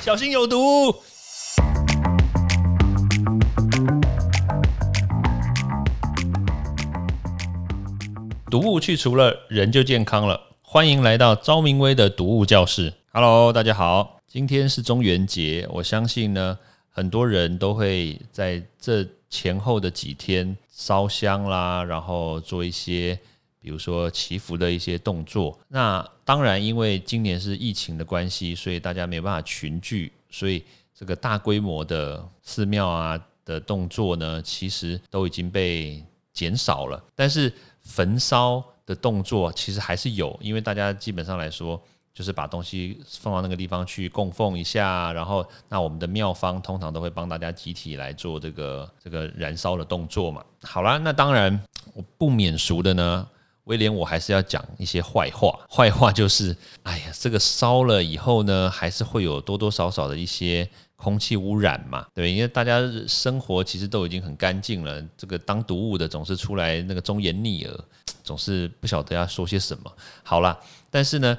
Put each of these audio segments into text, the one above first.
小心有毒。毒物去除了，人就健康了。欢迎来到昭明威的毒物教室。Hello，大家好，今天是中元节，我相信呢，很多人都会在这前后的几天烧香啦，然后做一些，比如说祈福的一些动作。那当然，因为今年是疫情的关系，所以大家没有办法群聚，所以这个大规模的寺庙啊的动作呢，其实都已经被减少了。但是焚烧的动作其实还是有，因为大家基本上来说，就是把东西放到那个地方去供奉一下，然后那我们的庙方通常都会帮大家集体来做这个这个燃烧的动作嘛。好啦，那当然我不免俗的呢，威廉我还是要讲一些坏话。坏话就是，哎呀，这个烧了以后呢，还是会有多多少少的一些。空气污染嘛，对，因为大家生活其实都已经很干净了，这个当毒物的总是出来那个忠言逆耳，总是不晓得要说些什么。好啦，但是呢，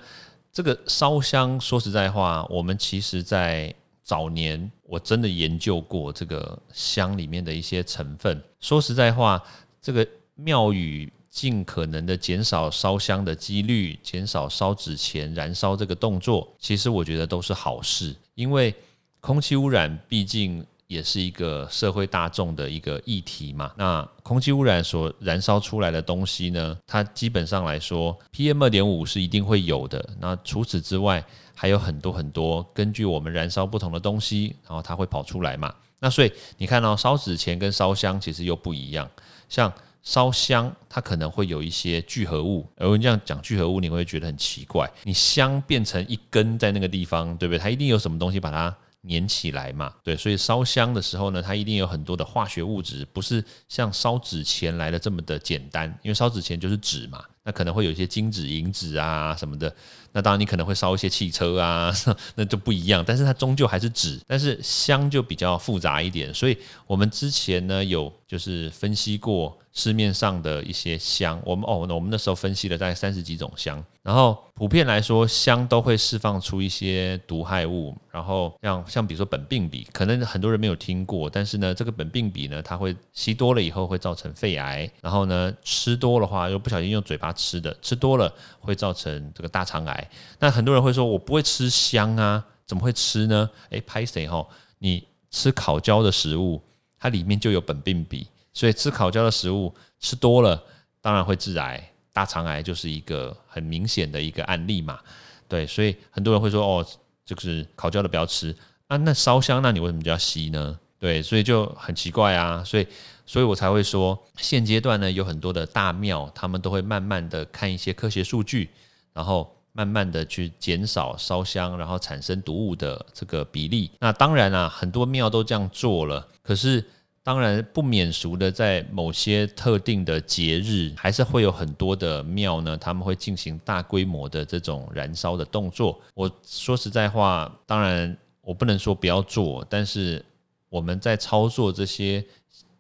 这个烧香，说实在话，我们其实在早年我真的研究过这个香里面的一些成分。说实在话，这个庙宇尽可能的减少烧香的几率，减少烧纸钱燃烧这个动作，其实我觉得都是好事，因为。空气污染毕竟也是一个社会大众的一个议题嘛。那空气污染所燃烧出来的东西呢，它基本上来说，PM 二点五是一定会有的。那除此之外，还有很多很多，根据我们燃烧不同的东西，然后它会跑出来嘛。那所以你看到烧纸钱跟烧香其实又不一样。像烧香，它可能会有一些聚合物。而我这样讲聚合物，你会觉得很奇怪。你香变成一根在那个地方，对不对？它一定有什么东西把它。粘起来嘛，对，所以烧香的时候呢，它一定有很多的化学物质，不是像烧纸钱来的这么的简单，因为烧纸钱就是纸嘛，那可能会有一些金纸、银纸啊什么的，那当然你可能会烧一些汽车啊，那就不一样，但是它终究还是纸，但是香就比较复杂一点，所以我们之前呢有就是分析过。市面上的一些香，我们哦，那我们那时候分析了大概三十几种香，然后普遍来说，香都会释放出一些毒害物，然后像像比如说苯并芘，可能很多人没有听过，但是呢，这个苯并芘呢，它会吸多了以后会造成肺癌，然后呢，吃多的话又不小心用嘴巴吃的，吃多了会造成这个大肠癌。那很多人会说，我不会吃香啊，怎么会吃呢？诶，拍谁哈？你吃烤焦的食物，它里面就有苯并芘。所以吃烤焦的食物吃多了，当然会致癌，大肠癌就是一个很明显的一个案例嘛。对，所以很多人会说，哦，就是烤焦的不要吃啊。那烧香，那你为什么就要吸呢？对，所以就很奇怪啊。所以，所以我才会说，现阶段呢，有很多的大庙，他们都会慢慢的看一些科学数据，然后慢慢的去减少烧香，然后产生毒物的这个比例。那当然啊，很多庙都这样做了，可是。当然不免俗的，在某些特定的节日，还是会有很多的庙呢，他们会进行大规模的这种燃烧的动作。我说实在话，当然我不能说不要做，但是我们在操作这些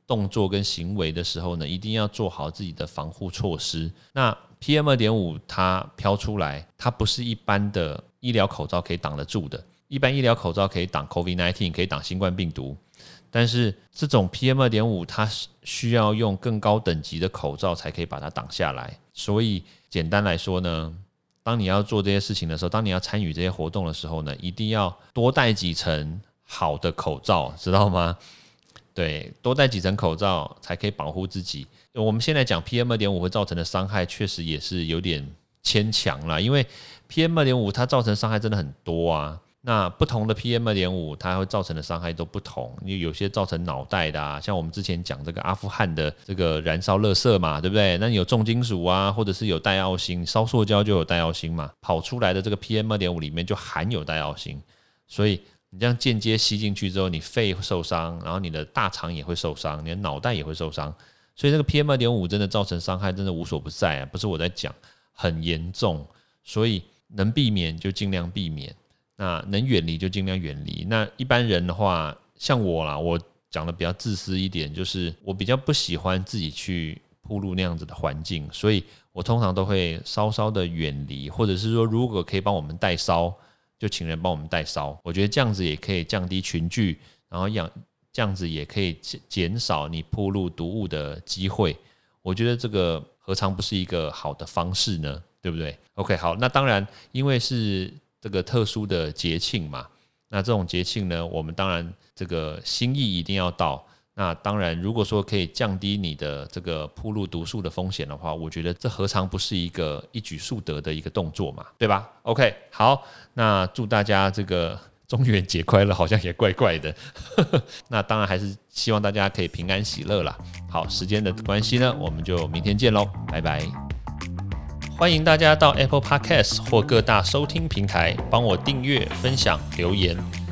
动作跟行为的时候呢，一定要做好自己的防护措施。那 PM 二点五它飘出来，它不是一般的医疗口罩可以挡得住的。一般医疗口罩可以挡 COVID-19，可以挡新冠病毒。但是这种 PM 二点五，它需要用更高等级的口罩才可以把它挡下来。所以简单来说呢，当你要做这些事情的时候，当你要参与这些活动的时候呢，一定要多戴几层好的口罩，知道吗？对，多戴几层口罩才可以保护自己。我们现在讲 PM 二点五会造成的伤害，确实也是有点牵强了，因为 PM 二点五它造成伤害真的很多啊。那不同的 PM 二点五，它会造成的伤害都不同。因为有些造成脑袋的，啊，像我们之前讲这个阿富汗的这个燃烧垃圾嘛，对不对？那你有重金属啊，或者是有带奥星，烧塑胶就有带奥星嘛，跑出来的这个 PM 二点五里面就含有带奥星，所以你这样间接吸进去之后，你肺受伤，然后你的大肠也会受伤，你的脑袋也会受伤。所以这个 PM 二点五真的造成伤害，真的无所不在啊，不是我在讲，很严重。所以能避免就尽量避免。那能远离就尽量远离。那一般人的话，像我啦，我讲的比较自私一点，就是我比较不喜欢自己去铺路那样子的环境，所以我通常都会稍稍的远离，或者是说，如果可以帮我们代烧，就请人帮我们代烧。我觉得这样子也可以降低群聚，然后养这样子也可以减减少你铺入毒物的机会。我觉得这个何尝不是一个好的方式呢？对不对？OK，好，那当然，因为是这个特殊的节庆嘛，那这种节庆呢，我们当然这个心意一定要到。那当然，如果说可以降低你的这个铺路毒素的风险的话，我觉得这何尝不是一个一举数得的一个动作嘛，对吧？OK，好，那祝大家这个中元节快乐，好像也怪怪的。那当然还是希望大家可以平安喜乐啦。好，时间的关系呢，我们就明天见喽，拜拜。欢迎大家到 Apple Podcast 或各大收听平台帮我订阅、分享、留言。